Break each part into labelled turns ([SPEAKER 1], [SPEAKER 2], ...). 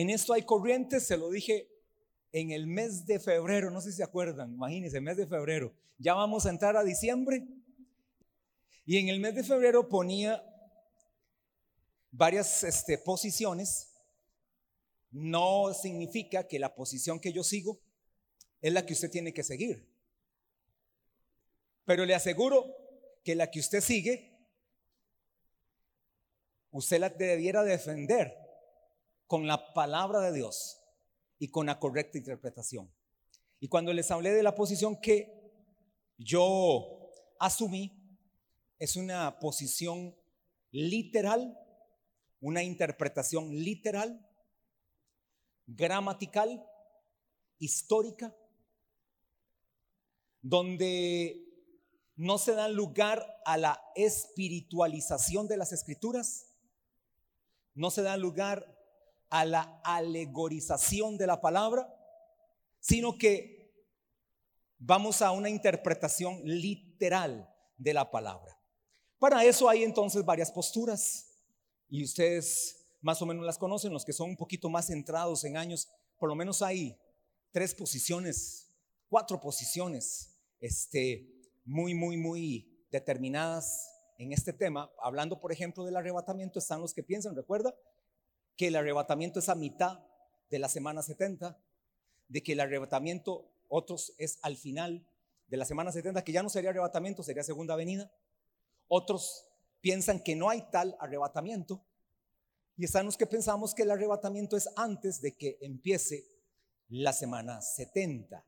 [SPEAKER 1] En esto hay corrientes, se lo dije en el mes de febrero, no sé si se acuerdan, imagínense, mes de febrero. Ya vamos a entrar a diciembre. Y en el mes de febrero ponía varias este, posiciones. No significa que la posición que yo sigo es la que usted tiene que seguir. Pero le aseguro que la que usted sigue, usted la debiera defender con la palabra de Dios y con la correcta interpretación. Y cuando les hablé de la posición que yo asumí, es una posición literal, una interpretación literal, gramatical, histórica, donde no se da lugar a la espiritualización de las escrituras, no se da lugar a la alegorización de la palabra, sino que vamos a una interpretación literal de la palabra. Para eso hay entonces varias posturas y ustedes más o menos las conocen, los que son un poquito más centrados en años, por lo menos hay tres posiciones, cuatro posiciones, este, muy, muy, muy determinadas en este tema. Hablando, por ejemplo, del arrebatamiento, están los que piensan, recuerda, que el arrebatamiento es a mitad de la semana 70, de que el arrebatamiento, otros, es al final de la semana 70, que ya no sería arrebatamiento, sería segunda venida. Otros piensan que no hay tal arrebatamiento. Y están los que pensamos que el arrebatamiento es antes de que empiece la semana 70.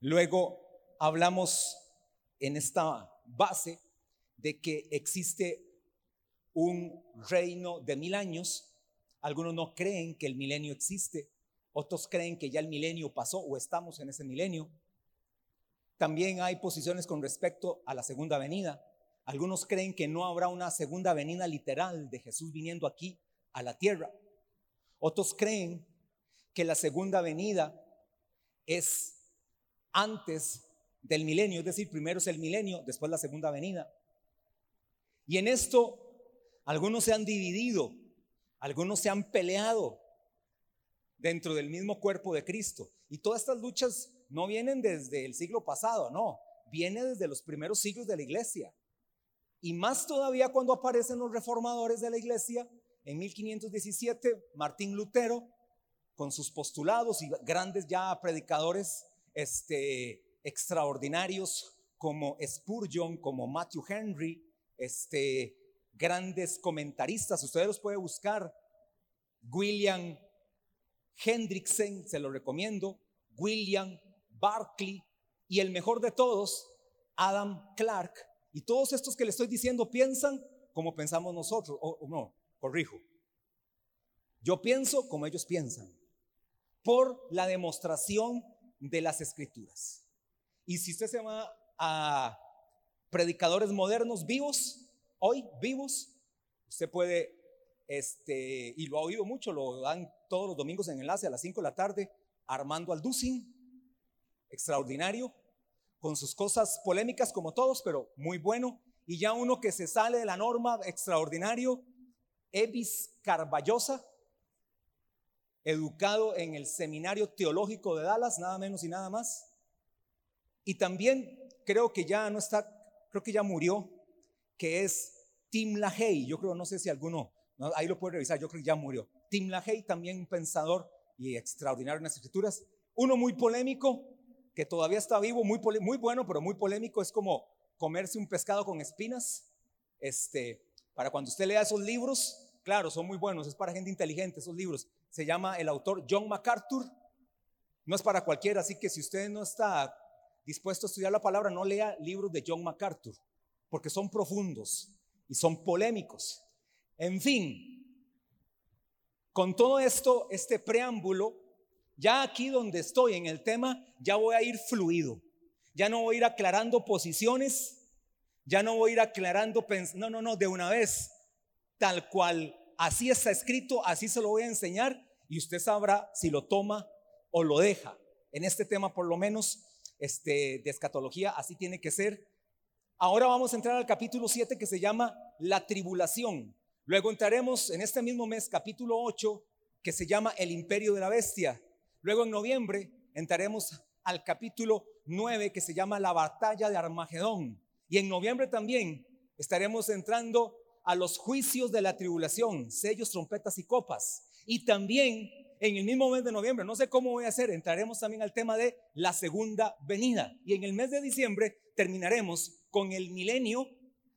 [SPEAKER 1] Luego hablamos en esta base de que existe un reino de mil años algunos no creen que el milenio existe, otros creen que ya el milenio pasó o estamos en ese milenio. También hay posiciones con respecto a la segunda venida. Algunos creen que no habrá una segunda venida literal de Jesús viniendo aquí a la tierra. Otros creen que la segunda venida es antes del milenio, es decir, primero es el milenio, después la segunda venida. Y en esto algunos se han dividido algunos se han peleado dentro del mismo cuerpo de Cristo. Y todas estas luchas no vienen desde el siglo pasado, no, viene desde los primeros siglos de la iglesia. Y más todavía cuando aparecen los reformadores de la iglesia, en 1517, Martín Lutero, con sus postulados y grandes ya predicadores este, extraordinarios como Spurgeon, como Matthew Henry, este, grandes comentaristas, ustedes los pueden buscar. William Hendrickson, se lo recomiendo, William Barclay y el mejor de todos, Adam Clark. Y todos estos que le estoy diciendo piensan como pensamos nosotros, o, no, corrijo. Yo pienso como ellos piensan, por la demostración de las escrituras. Y si usted se va a predicadores modernos vivos, hoy vivos. Usted puede, este, y lo ha oído mucho, lo dan todos los domingos en enlace a las 5 de la tarde, Armando Alducin, extraordinario, con sus cosas polémicas como todos, pero muy bueno. Y ya uno que se sale de la norma, extraordinario, Evis Carballosa, educado en el Seminario Teológico de Dallas, nada menos y nada más. Y también creo que ya no está, creo que ya murió, que es Tim LaHaye, yo creo, no sé si alguno, ahí lo puede revisar, yo creo que ya murió. Tim LaHaye, también un pensador y extraordinario en las escrituras. Uno muy polémico, que todavía está vivo, muy, muy bueno, pero muy polémico, es como comerse un pescado con espinas. Este, para cuando usted lea esos libros, claro, son muy buenos, es para gente inteligente esos libros. Se llama el autor John MacArthur. No es para cualquiera, así que si usted no está dispuesto a estudiar la palabra, no lea libros de John MacArthur, porque son profundos y son polémicos. En fin, con todo esto, este preámbulo, ya aquí donde estoy en el tema, ya voy a ir fluido. Ya no voy a ir aclarando posiciones, ya no voy a ir aclarando, no, no, no, de una vez, tal cual, así está escrito, así se lo voy a enseñar y usted sabrá si lo toma o lo deja. En este tema, por lo menos, este, de escatología, así tiene que ser Ahora vamos a entrar al capítulo 7 que se llama La tribulación. Luego entraremos en este mismo mes, capítulo 8, que se llama El Imperio de la Bestia. Luego en noviembre entraremos al capítulo 9 que se llama La Batalla de Armagedón. Y en noviembre también estaremos entrando a los juicios de la tribulación, sellos, trompetas y copas. Y también en el mismo mes de noviembre, no sé cómo voy a hacer, entraremos también al tema de la segunda venida. Y en el mes de diciembre terminaremos con el milenio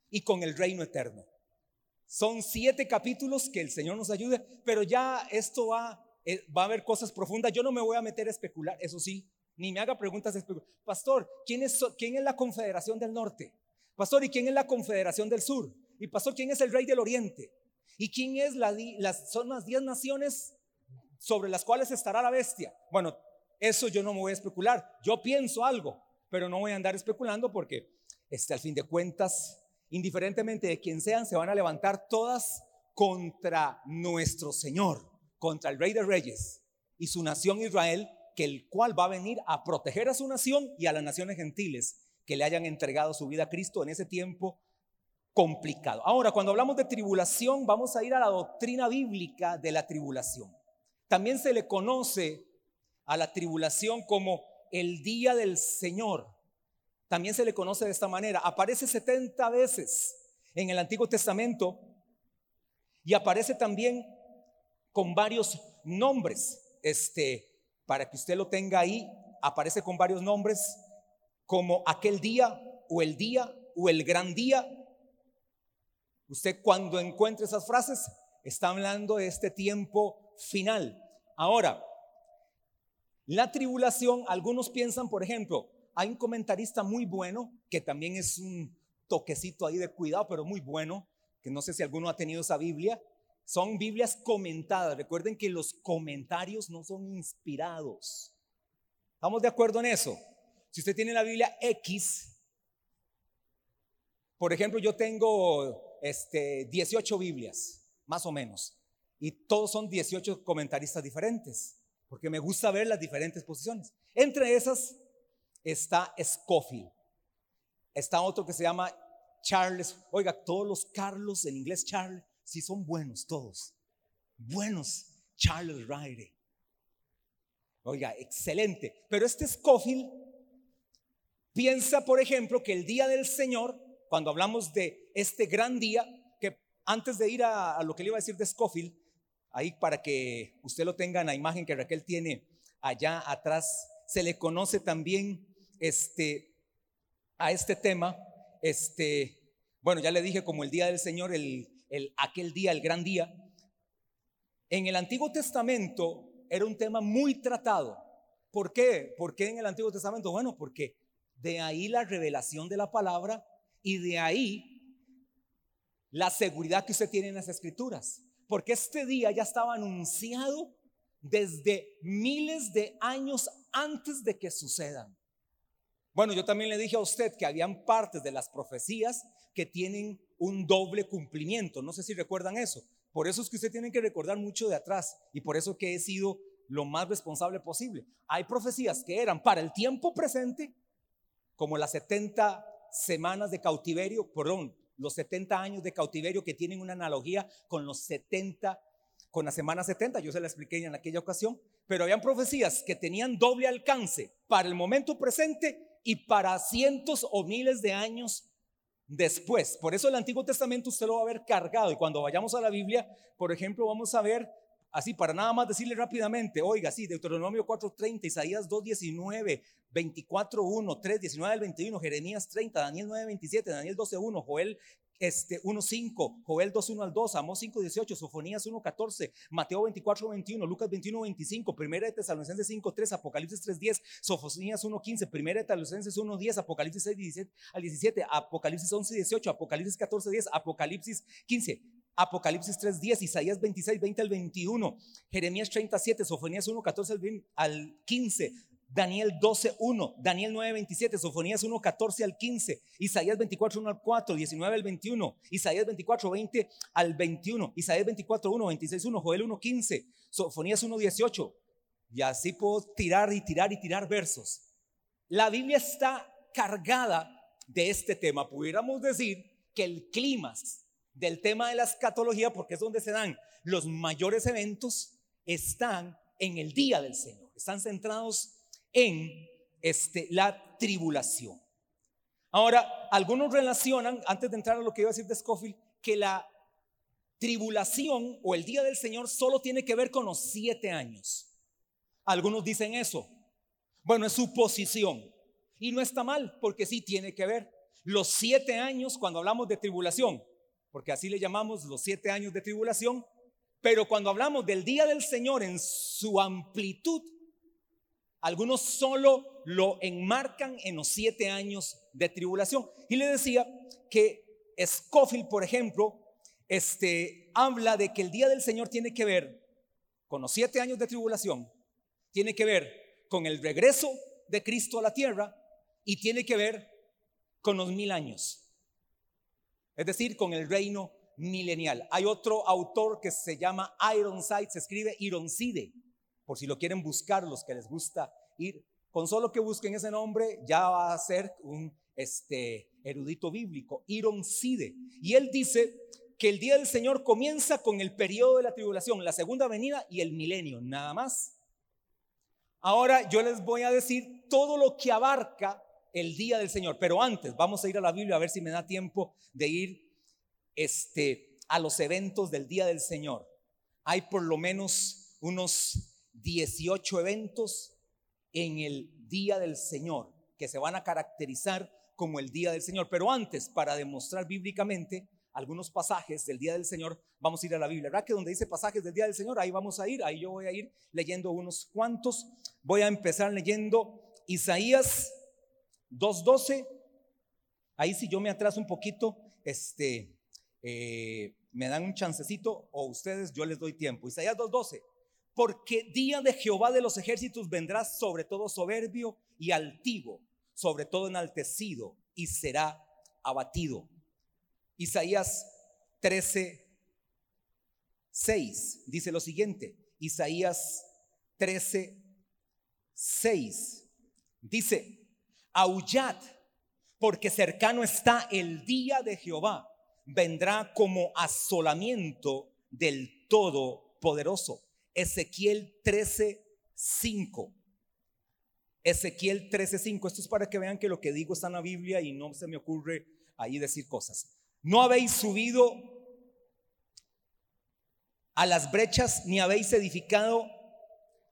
[SPEAKER 1] y con el reino eterno. Son siete capítulos que el Señor nos ayude, pero ya esto va, eh, va a haber cosas profundas. Yo no me voy a meter a especular, eso sí, ni me haga preguntas. Pastor, ¿quién es, ¿quién es la Confederación del Norte? Pastor, ¿y quién es la Confederación del Sur? Y pastor, ¿quién es el Rey del Oriente? ¿Y quién es la, las, son las diez naciones sobre las cuales estará la bestia? Bueno, eso yo no me voy a especular. Yo pienso algo, pero no voy a andar especulando porque este, al fin de cuentas indiferentemente de quién sean, se van a levantar todas contra nuestro Señor, contra el Rey de Reyes y su nación Israel, que el cual va a venir a proteger a su nación y a las naciones gentiles que le hayan entregado su vida a Cristo en ese tiempo complicado. Ahora, cuando hablamos de tribulación, vamos a ir a la doctrina bíblica de la tribulación. También se le conoce a la tribulación como el día del Señor. También se le conoce de esta manera. Aparece 70 veces en el Antiguo Testamento y aparece también con varios nombres. Este, para que usted lo tenga ahí, aparece con varios nombres como aquel día o el día o el gran día. Usted cuando encuentre esas frases está hablando de este tiempo final. Ahora, la tribulación, algunos piensan, por ejemplo, hay un comentarista muy bueno, que también es un toquecito ahí de cuidado, pero muy bueno, que no sé si alguno ha tenido esa Biblia. Son Biblias comentadas. Recuerden que los comentarios no son inspirados. ¿Estamos de acuerdo en eso? Si usted tiene la Biblia X, por ejemplo, yo tengo este, 18 Biblias, más o menos, y todos son 18 comentaristas diferentes, porque me gusta ver las diferentes posiciones. Entre esas está Scofield. Está otro que se llama Charles. Oiga, todos los Carlos en inglés Charles, sí son buenos todos. Buenos. Charles Riley. Oiga, excelente. Pero este Scofield piensa, por ejemplo, que el día del Señor, cuando hablamos de este gran día, que antes de ir a, a lo que le iba a decir de Scofield, ahí para que usted lo tenga en la imagen que Raquel tiene allá atrás, se le conoce también este, a este tema, este, bueno, ya le dije como el día del Señor, el, el, aquel día, el gran día. En el Antiguo Testamento era un tema muy tratado. ¿Por qué? ¿Por qué en el Antiguo Testamento? Bueno, porque de ahí la revelación de la palabra y de ahí la seguridad que usted tiene en las escrituras. Porque este día ya estaba anunciado desde miles de años antes de que sucedan. Bueno, yo también le dije a usted que habían partes de las profecías que tienen un doble cumplimiento. No sé si recuerdan eso. Por eso es que usted tiene que recordar mucho de atrás y por eso que he sido lo más responsable posible. Hay profecías que eran para el tiempo presente, como las 70 semanas de cautiverio, perdón, los 70 años de cautiverio que tienen una analogía con los 70, con la semana 70, yo se la expliqué en aquella ocasión, pero habían profecías que tenían doble alcance para el momento presente y para cientos o miles de años después. Por eso el Antiguo Testamento usted lo va a ver cargado. Y cuando vayamos a la Biblia, por ejemplo, vamos a ver, así para nada más decirle rápidamente, oiga, sí, Deuteronomio 4.30, Isaías 2.19, 24.1, 3, 19 al 21, Jeremías 30, Daniel 9.27, Daniel 12.1, Joel este, 1.5, Joel 2.1 al 2, Amós 5.18, Sofonías 1.14, Mateo 24.21, Lucas 21.25, Primera de Tesalonicenses 5.3, Apocalipsis 3.10, Sofonías 1.15, Primera de Tesalonicenses 1.10, Apocalipsis 6.17 al 17, Apocalipsis 11.18, Apocalipsis 14.10, Apocalipsis 15, Apocalipsis 3.10, Isaías 26, 20 al 21, Jeremías 37, Sofonías 1.14 al 15, Daniel 12.1, Daniel 9.27, Sofonías 1.14 al 15, Isaías 24.1 al 4, 19 al 21, Isaías 24.20 al 21, Isaías 24.1, 26.1, Joel 1.15, Sofonías 1.18. Y así puedo tirar y tirar y tirar versos. La Biblia está cargada de este tema. Pudiéramos decir que el clima del tema de la escatología, porque es donde se dan los mayores eventos, están en el día del Señor, están centrados en este, la tribulación. Ahora, algunos relacionan, antes de entrar a lo que iba a decir de Scofield, que la tribulación o el día del Señor solo tiene que ver con los siete años. Algunos dicen eso. Bueno, es su posición. Y no está mal, porque sí tiene que ver. Los siete años, cuando hablamos de tribulación, porque así le llamamos los siete años de tribulación, pero cuando hablamos del día del Señor en su amplitud, algunos solo lo enmarcan en los siete años de tribulación. Y le decía que Scofield, por ejemplo, este, habla de que el día del Señor tiene que ver con los siete años de tribulación, tiene que ver con el regreso de Cristo a la tierra y tiene que ver con los mil años. Es decir, con el reino milenial. Hay otro autor que se llama Ironside, se escribe Ironside, por si lo quieren buscar, los que les gusta ir. Con solo que busquen ese nombre, ya va a ser un este, erudito bíblico, Ironside. Y él dice que el día del Señor comienza con el periodo de la tribulación, la segunda venida y el milenio, nada más. Ahora yo les voy a decir todo lo que abarca el día del Señor, pero antes vamos a ir a la Biblia a ver si me da tiempo de ir este, a los eventos del día del Señor. Hay por lo menos unos 18 eventos en el día del Señor que se van a caracterizar como el día del Señor. Pero antes, para demostrar bíblicamente algunos pasajes del día del Señor, vamos a ir a la Biblia. ¿Verdad que donde dice pasajes del día del Señor? Ahí vamos a ir, ahí yo voy a ir leyendo unos cuantos. Voy a empezar leyendo Isaías 2.12. Ahí si yo me atraso un poquito, este, eh, me dan un chancecito o ustedes, yo les doy tiempo. Isaías 2.12. Porque día de Jehová de los ejércitos vendrá sobre todo soberbio y altivo, sobre todo enaltecido y será abatido. Isaías 13, 6 dice lo siguiente. Isaías 13, 6 dice, aullad, porque cercano está el día de Jehová, vendrá como asolamiento del Todopoderoso. Ezequiel 13, 5. Ezequiel 13:5. Esto es para que vean que lo que digo está en la Biblia y no se me ocurre ahí decir cosas. No habéis subido a las brechas ni habéis edificado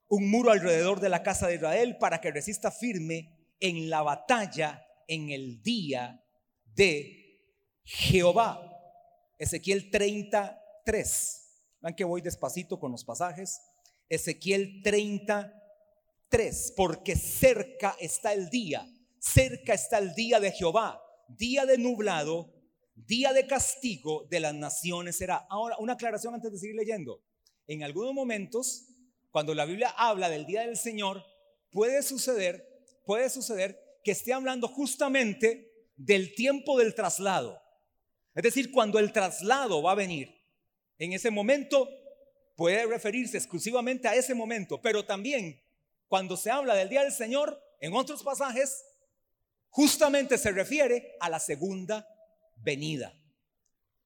[SPEAKER 1] un muro alrededor de la casa de Israel para que resista firme en la batalla en el día de Jehová. Ezequiel 33. Vean que voy despacito con los pasajes. Ezequiel 33. Porque cerca está el día, cerca está el día de Jehová, día de nublado día de castigo de las naciones será. Ahora, una aclaración antes de seguir leyendo. En algunos momentos, cuando la Biblia habla del día del Señor, puede suceder, puede suceder que esté hablando justamente del tiempo del traslado. Es decir, cuando el traslado va a venir. En ese momento puede referirse exclusivamente a ese momento, pero también cuando se habla del día del Señor, en otros pasajes, justamente se refiere a la segunda venida,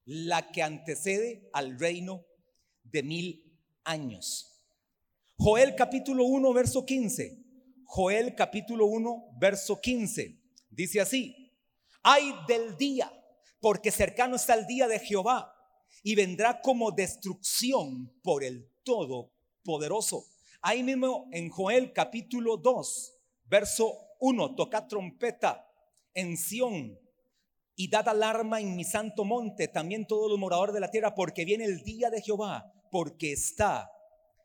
[SPEAKER 1] la que antecede al reino de mil años. Joel capítulo 1, verso 15. Joel capítulo 1, verso 15. Dice así, ay del día, porque cercano está el día de Jehová y vendrá como destrucción por el Todopoderoso. Ahí mismo en Joel capítulo 2, verso 1, toca trompeta en Sión y dad alarma en mi santo monte, también todos los moradores de la tierra, porque viene el día de Jehová, porque está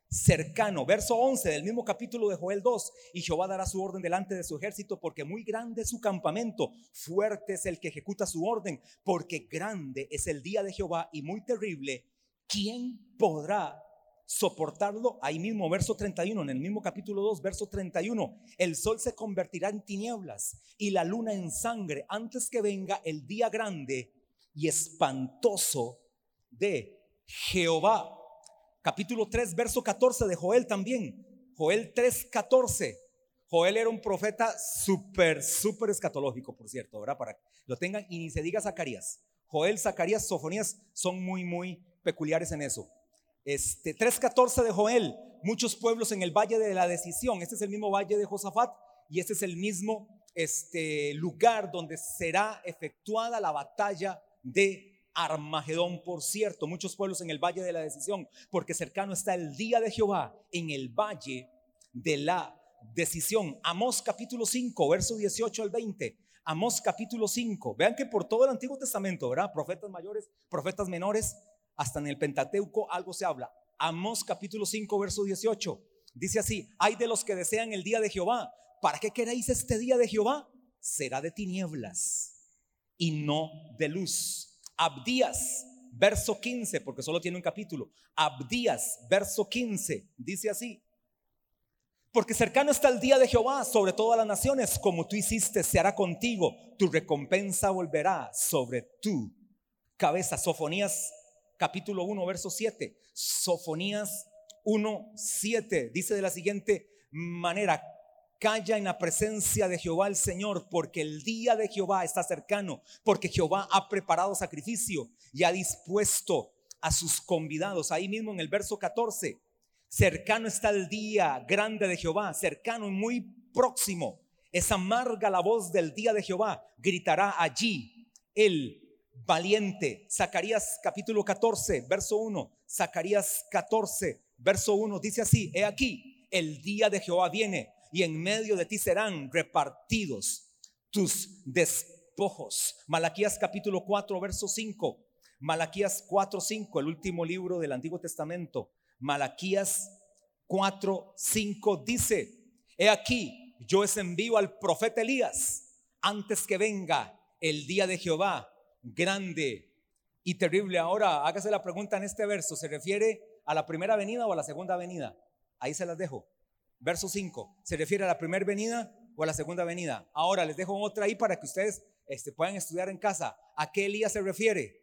[SPEAKER 1] cercano. Verso 11 del mismo capítulo de Joel 2. Y Jehová dará su orden delante de su ejército, porque muy grande es su campamento, fuerte es el que ejecuta su orden, porque grande es el día de Jehová y muy terrible. ¿Quién podrá soportarlo. Ahí mismo, verso 31, en el mismo capítulo 2, verso 31, el sol se convertirá en tinieblas y la luna en sangre antes que venga el día grande y espantoso de Jehová. Capítulo 3, verso 14 de Joel también. Joel 3, 14. Joel era un profeta súper, súper escatológico, por cierto, ¿verdad? Para que lo tengan y ni se diga Zacarías. Joel, Zacarías, Sofonías son muy, muy peculiares en eso. Este 3.14 de Joel, muchos pueblos en el valle de la decisión. Este es el mismo valle de Josafat y este es el mismo este lugar donde será efectuada la batalla de Armagedón, por cierto, muchos pueblos en el valle de la decisión, porque cercano está el día de Jehová en el valle de la decisión. Amós capítulo 5, verso 18 al 20. Amós capítulo 5. Vean que por todo el Antiguo Testamento, ¿verdad? Profetas mayores, profetas menores, hasta en el Pentateuco algo se habla. Amós capítulo 5, verso 18. Dice así, hay de los que desean el día de Jehová. ¿Para qué queréis este día de Jehová? Será de tinieblas y no de luz Abdías, verso 15, porque solo tiene un capítulo. Abdías, verso 15, dice así. Porque cercano está el día de Jehová sobre todas las naciones, como tú hiciste, se hará contigo, tu recompensa volverá sobre tu cabeza. Sofonías capítulo 1, verso 7. Sofonías 1, 7 dice de la siguiente manera, Calla en la presencia de Jehová el Señor, porque el día de Jehová está cercano, porque Jehová ha preparado sacrificio y ha dispuesto a sus convidados. Ahí mismo en el verso 14, cercano está el día grande de Jehová, cercano y muy próximo. Es amarga la voz del día de Jehová, gritará allí el valiente. Zacarías capítulo 14, verso 1. Zacarías 14, verso 1 dice así, he aquí, el día de Jehová viene y en medio de ti serán repartidos tus despojos. Malaquías capítulo 4, verso 5. Malaquías 4, 5, el último libro del Antiguo Testamento. Malaquías 4, 5 dice, he aquí, yo es envío al profeta Elías antes que venga el día de Jehová, grande y terrible. Ahora, hágase la pregunta en este verso, ¿se refiere a la primera venida o a la segunda venida? Ahí se las dejo. Verso 5, ¿se refiere a la primera venida o a la segunda venida? Ahora les dejo otra ahí para que ustedes este, puedan estudiar en casa. ¿A qué Elías se refiere?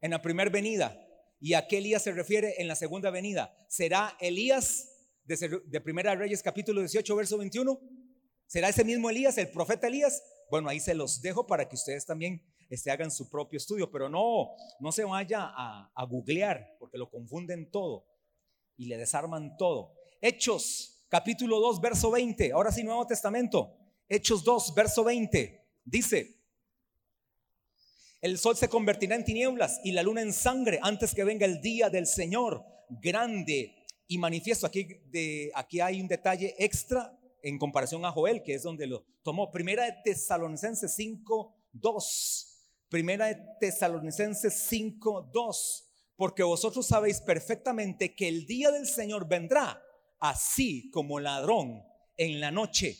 [SPEAKER 1] En la primera venida. ¿Y a qué Elías se refiere en la segunda venida? ¿Será Elías de, de Primera Reyes capítulo 18, verso 21? ¿Será ese mismo Elías, el profeta Elías? Bueno, ahí se los dejo para que ustedes también este, hagan su propio estudio, pero no, no se vaya a, a googlear, porque lo confunden todo y le desarman todo. Hechos capítulo 2, verso 20. Ahora sí, Nuevo Testamento. Hechos 2, verso 20. Dice, el sol se convertirá en tinieblas y la luna en sangre antes que venga el día del Señor grande y manifiesto. Aquí, aquí hay un detalle extra en comparación a Joel, que es donde lo tomó. Primera de Tesalonicenses 5, 2. Primera de Tesalonicenses 5, 2. Porque vosotros sabéis perfectamente que el día del Señor vendrá así como ladrón en la noche.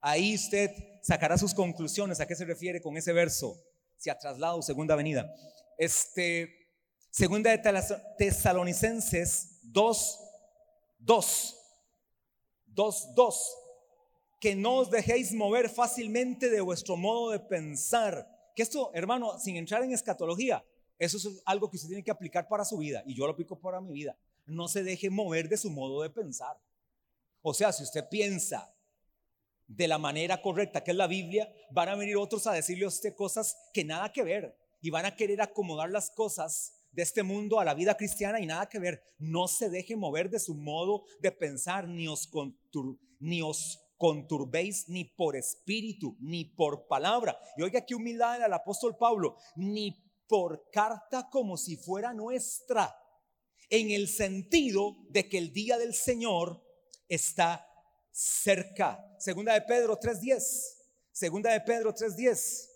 [SPEAKER 1] Ahí usted sacará sus conclusiones. ¿A qué se refiere con ese verso? Si ha trasladado segunda venida. Este, segunda de Tesalonicenses 2, 2, 2, 2. Que no os dejéis mover fácilmente de vuestro modo de pensar. Que esto, hermano, sin entrar en escatología, eso es algo que usted tiene que aplicar para su vida y yo lo aplico para mi vida no se deje mover de su modo de pensar. O sea, si usted piensa de la manera correcta, que es la Biblia, van a venir otros a decirle a usted cosas que nada que ver y van a querer acomodar las cosas de este mundo a la vida cristiana y nada que ver. No se deje mover de su modo de pensar, ni os, ni os conturbéis ni por espíritu, ni por palabra. Y oiga qué humildad al apóstol Pablo, ni por carta como si fuera nuestra en el sentido de que el día del Señor está cerca. Segunda de Pedro 3.10. Segunda de Pedro 3.10.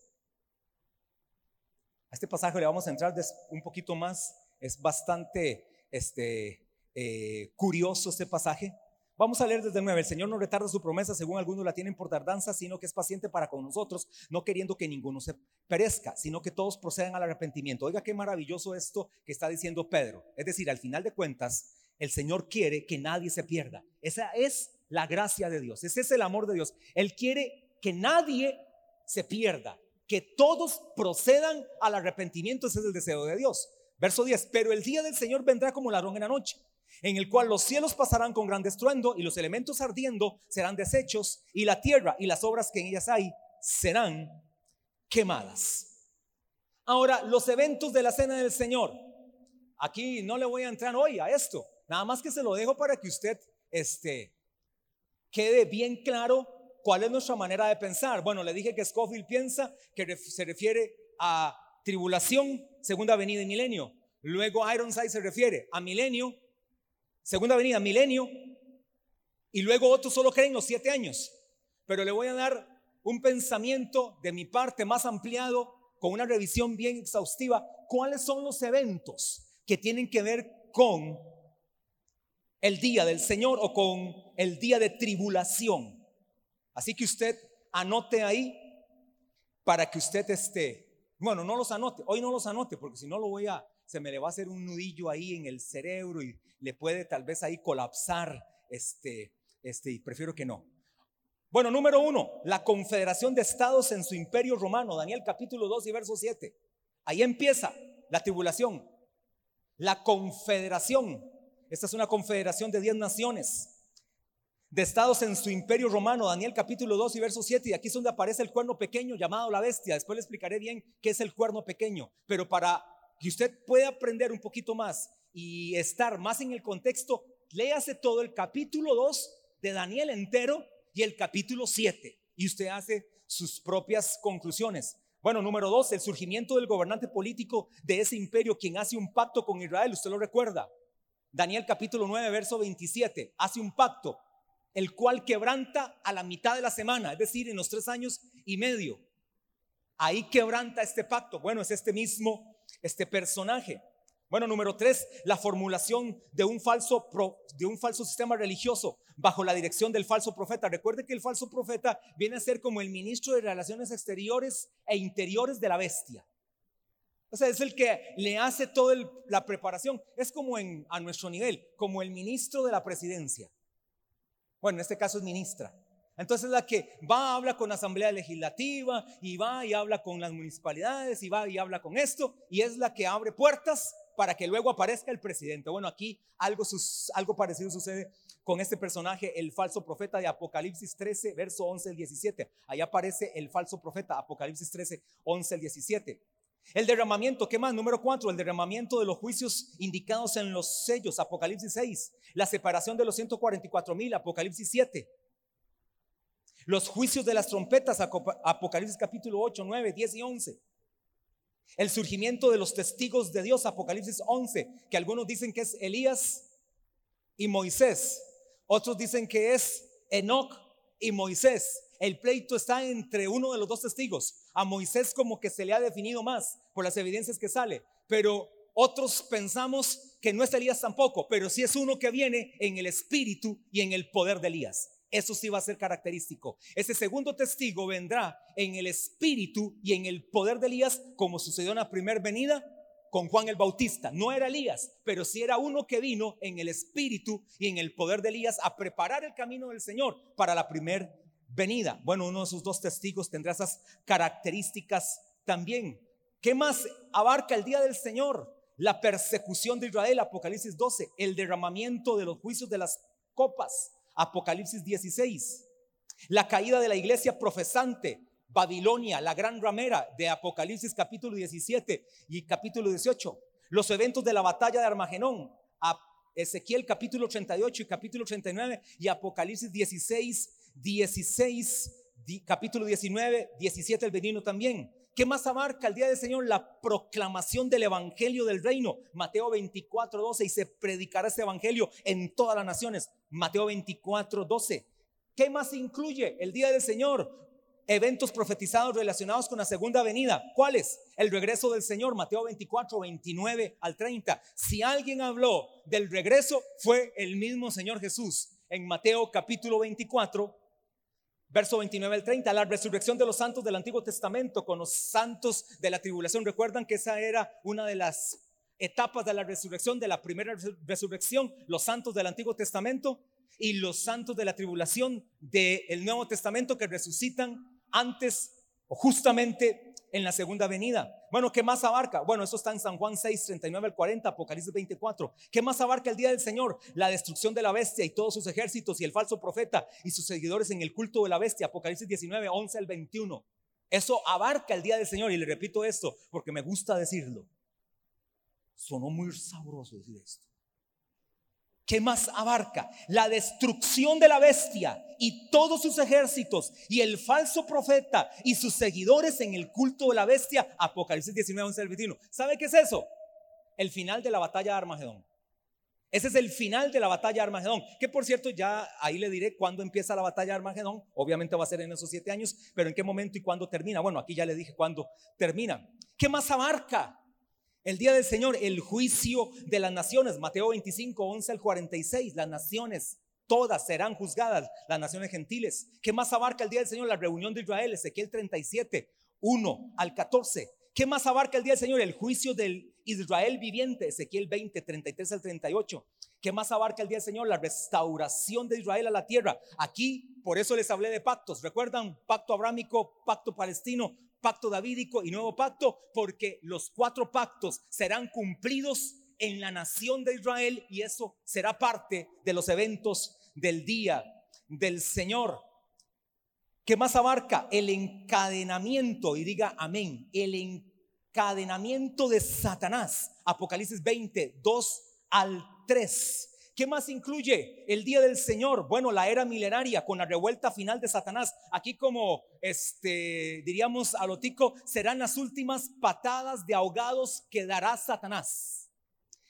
[SPEAKER 1] A este pasaje le vamos a entrar un poquito más. Es bastante este, eh, curioso este pasaje. Vamos a leer desde el 9. El Señor no retarda su promesa, según algunos la tienen por tardanza, sino que es paciente para con nosotros, no queriendo que ninguno se perezca, sino que todos procedan al arrepentimiento. Oiga qué maravilloso esto que está diciendo Pedro. Es decir, al final de cuentas, el Señor quiere que nadie se pierda. Esa es la gracia de Dios. Ese es el amor de Dios. Él quiere que nadie se pierda, que todos procedan al arrepentimiento. Ese es el deseo de Dios. Verso 10. Pero el día del Señor vendrá como ladrón en la noche en el cual los cielos pasarán con gran estruendo y los elementos ardiendo serán deshechos y la tierra y las obras que en ellas hay serán quemadas. Ahora, los eventos de la cena del Señor. aquí no le voy a entrar hoy a esto, nada más que se lo dejo para que usted este, quede bien claro cuál es nuestra manera de pensar. Bueno, le dije que Scofield piensa que se refiere a tribulación, segunda venida y milenio. Luego Ironside se refiere a milenio, segunda venida, milenio. Y luego otros solo creen los siete años. Pero le voy a dar un pensamiento de mi parte más ampliado, con una revisión bien exhaustiva. ¿Cuáles son los eventos que tienen que ver con el día del Señor o con el día de tribulación? Así que usted anote ahí para que usted esté. Bueno, no los anote, hoy no los anote, porque si no lo voy a, se me le va a hacer un nudillo ahí en el cerebro y le puede tal vez ahí colapsar, este, este, y prefiero que no. Bueno, número uno, la confederación de estados en su imperio romano, Daniel capítulo 2 y verso 7. Ahí empieza la tribulación. La confederación, esta es una confederación de 10 naciones de estados en su imperio romano, Daniel capítulo 2 y verso 7, y aquí es donde aparece el cuerno pequeño llamado la bestia. Después le explicaré bien qué es el cuerno pequeño, pero para que usted pueda aprender un poquito más y estar más en el contexto, léase todo el capítulo 2 de Daniel entero y el capítulo 7, y usted hace sus propias conclusiones. Bueno, número 2, el surgimiento del gobernante político de ese imperio, quien hace un pacto con Israel, usted lo recuerda. Daniel capítulo 9, verso 27, hace un pacto el cual quebranta a la mitad de la semana, es decir, en los tres años y medio. Ahí quebranta este pacto. Bueno, es este mismo, este personaje. Bueno, número tres, la formulación de un falso, de un falso sistema religioso bajo la dirección del falso profeta. Recuerde que el falso profeta viene a ser como el ministro de Relaciones Exteriores e Interiores de la bestia. O sea, es el que le hace toda la preparación. Es como en, a nuestro nivel, como el ministro de la presidencia. Bueno, en este caso es ministra. Entonces la que va, habla con la asamblea legislativa y va y habla con las municipalidades y va y habla con esto y es la que abre puertas para que luego aparezca el presidente. Bueno, aquí algo, algo parecido sucede con este personaje, el falso profeta de Apocalipsis 13, verso 11 al 17. Ahí aparece el falso profeta, Apocalipsis 13, 11 al 17. El derramamiento, ¿qué más? Número cuatro, el derramamiento de los juicios indicados en los sellos, Apocalipsis 6. La separación de los 144 mil, Apocalipsis 7. Los juicios de las trompetas, Apocalipsis capítulo 8, 9, 10 y 11. El surgimiento de los testigos de Dios, Apocalipsis 11, que algunos dicen que es Elías y Moisés. Otros dicen que es Enoch y Moisés. El pleito está entre uno de los dos testigos. A Moisés como que se le ha definido más por las evidencias que sale, pero otros pensamos que no es Elías tampoco, pero sí es uno que viene en el espíritu y en el poder de Elías. Eso sí va a ser característico. Ese segundo testigo vendrá en el espíritu y en el poder de Elías, como sucedió en la primera venida con Juan el Bautista. No era Elías, pero sí era uno que vino en el espíritu y en el poder de Elías a preparar el camino del Señor para la primera venida. Bueno, uno de sus dos testigos tendrá esas características también. ¿Qué más abarca el día del Señor? La persecución de Israel, Apocalipsis 12, el derramamiento de los juicios de las copas, Apocalipsis 16, la caída de la iglesia profesante, Babilonia, la gran ramera de Apocalipsis capítulo 17 y capítulo 18, los eventos de la batalla de Armagedón, Ezequiel capítulo 38 y capítulo 39 y Apocalipsis 16 16, capítulo 19, 17 el venino también. ¿Qué más abarca el día del Señor? La proclamación del Evangelio del Reino. Mateo 24, 12. Y se predicará ese Evangelio en todas las naciones. Mateo 24, 12. ¿Qué más incluye el día del Señor? Eventos profetizados relacionados con la segunda venida. ¿Cuáles? El regreso del Señor. Mateo 24, 29 al 30. Si alguien habló del regreso, fue el mismo Señor Jesús. En Mateo capítulo 24, Verso 29 al 30, la resurrección de los santos del Antiguo Testamento con los santos de la tribulación. Recuerdan que esa era una de las etapas de la resurrección, de la primera resurrección, los santos del Antiguo Testamento y los santos de la tribulación del Nuevo Testamento que resucitan antes o justamente en la segunda venida. Bueno, ¿qué más abarca? Bueno, eso está en San Juan 6, 39 al 40, Apocalipsis 24. ¿Qué más abarca el día del Señor? La destrucción de la bestia y todos sus ejércitos y el falso profeta y sus seguidores en el culto de la bestia, Apocalipsis 19, 11 al 21. Eso abarca el día del Señor y le repito esto porque me gusta decirlo. Sonó muy sabroso decir esto. ¿Qué más abarca? La destrucción de la bestia y todos sus ejércitos y el falso profeta y sus seguidores en el culto de la bestia. Apocalipsis 19, 11 al 21. ¿Sabe qué es eso? El final de la batalla de Armagedón. Ese es el final de la batalla de Armagedón. Que por cierto, ya ahí le diré cuándo empieza la batalla de Armagedón. Obviamente va a ser en esos siete años, pero en qué momento y cuándo termina. Bueno, aquí ya le dije cuándo termina. ¿Qué más abarca? El día del Señor, el juicio de las naciones, Mateo 25, 11 al 46, las naciones todas serán juzgadas, las naciones gentiles. ¿Qué más abarca el día del Señor? La reunión de Israel, Ezequiel 37, 1 al 14. ¿Qué más abarca el día del Señor? El juicio del Israel viviente, Ezequiel 20, 33 al 38. ¿Qué más abarca el día del Señor? La restauración de Israel a la tierra. Aquí, por eso les hablé de pactos. ¿Recuerdan? Pacto abrámico, pacto palestino, pacto davídico y nuevo pacto, porque los cuatro pactos serán cumplidos en la nación de Israel y eso será parte de los eventos del día del Señor. ¿Qué más abarca? El encadenamiento, y diga amén, el encadenamiento de Satanás. Apocalipsis 20, 2 al 3. ¿Qué más incluye el día del Señor? Bueno, la era milenaria con la revuelta final de Satanás. Aquí como este diríamos a lo tico, serán las últimas patadas de ahogados que dará Satanás.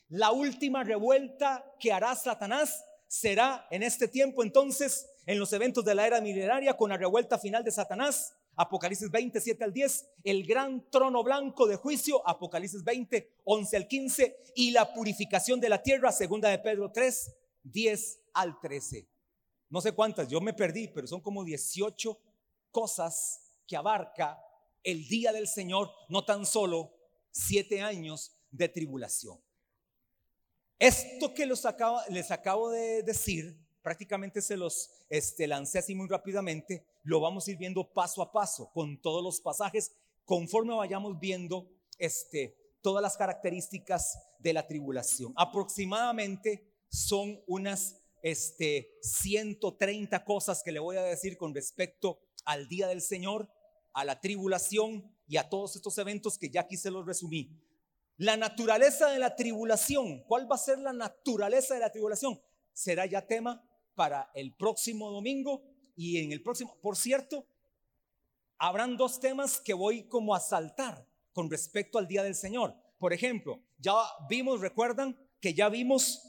[SPEAKER 1] La última revuelta que hará Satanás será en este tiempo entonces en los eventos de la era milenaria con la revuelta final de Satanás Apocalipsis 27 al 10, el gran trono blanco de juicio, Apocalipsis 20, 11 al 15, y la purificación de la tierra, segunda de Pedro 3, 10 al 13. No sé cuántas, yo me perdí, pero son como 18 cosas que abarca el día del Señor, no tan solo siete años de tribulación. Esto que les acabo de decir prácticamente se los este, lancé así muy rápidamente, lo vamos a ir viendo paso a paso con todos los pasajes conforme vayamos viendo este, todas las características de la tribulación. Aproximadamente son unas este, 130 cosas que le voy a decir con respecto al día del Señor, a la tribulación y a todos estos eventos que ya aquí se los resumí. La naturaleza de la tribulación, ¿cuál va a ser la naturaleza de la tribulación? Será ya tema para el próximo domingo y en el próximo. Por cierto, habrán dos temas que voy como a saltar con respecto al día del Señor. Por ejemplo, ya vimos, recuerdan que ya vimos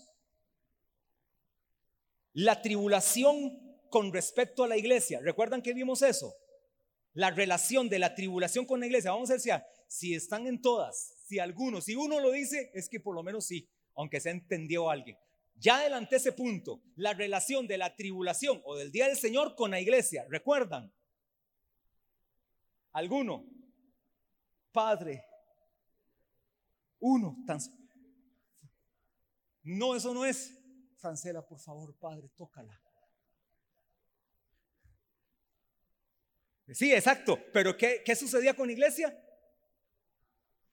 [SPEAKER 1] la tribulación con respecto a la iglesia. ¿Recuerdan que vimos eso? La relación de la tribulación con la iglesia. Vamos a decir, si están en todas, si algunos, si uno lo dice, es que por lo menos sí, aunque se entendió alguien. Ya adelanté ese punto, la relación de la tribulación o del día del Señor con la iglesia. ¿Recuerdan? ¿Alguno? Padre. Uno. Tan... No, eso no es. Francela, por favor, Padre, tócala. Sí, exacto. Pero ¿qué, ¿qué sucedía con la iglesia?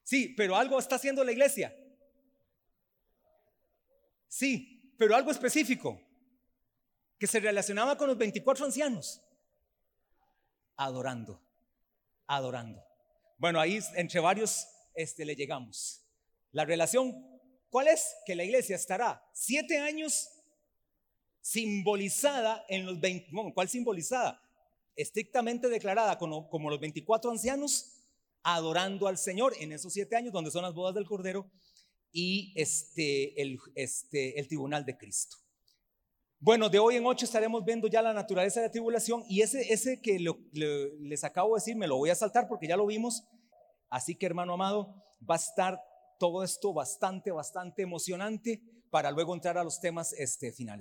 [SPEAKER 1] Sí, pero algo está haciendo la iglesia. Sí, pero algo específico que se relacionaba con los 24 ancianos. Adorando, adorando. Bueno, ahí entre varios este, le llegamos. La relación, ¿cuál es? Que la iglesia estará siete años simbolizada en los 20, ¿cuál simbolizada? Estrictamente declarada como, como los 24 ancianos adorando al Señor en esos siete años donde son las bodas del Cordero y este, el, este, el tribunal de Cristo. Bueno, de hoy en ocho estaremos viendo ya la naturaleza de la tribulación y ese, ese que les acabo de decir me lo voy a saltar porque ya lo vimos. Así que hermano amado, va a estar todo esto bastante, bastante emocionante para luego entrar a los temas este, finales.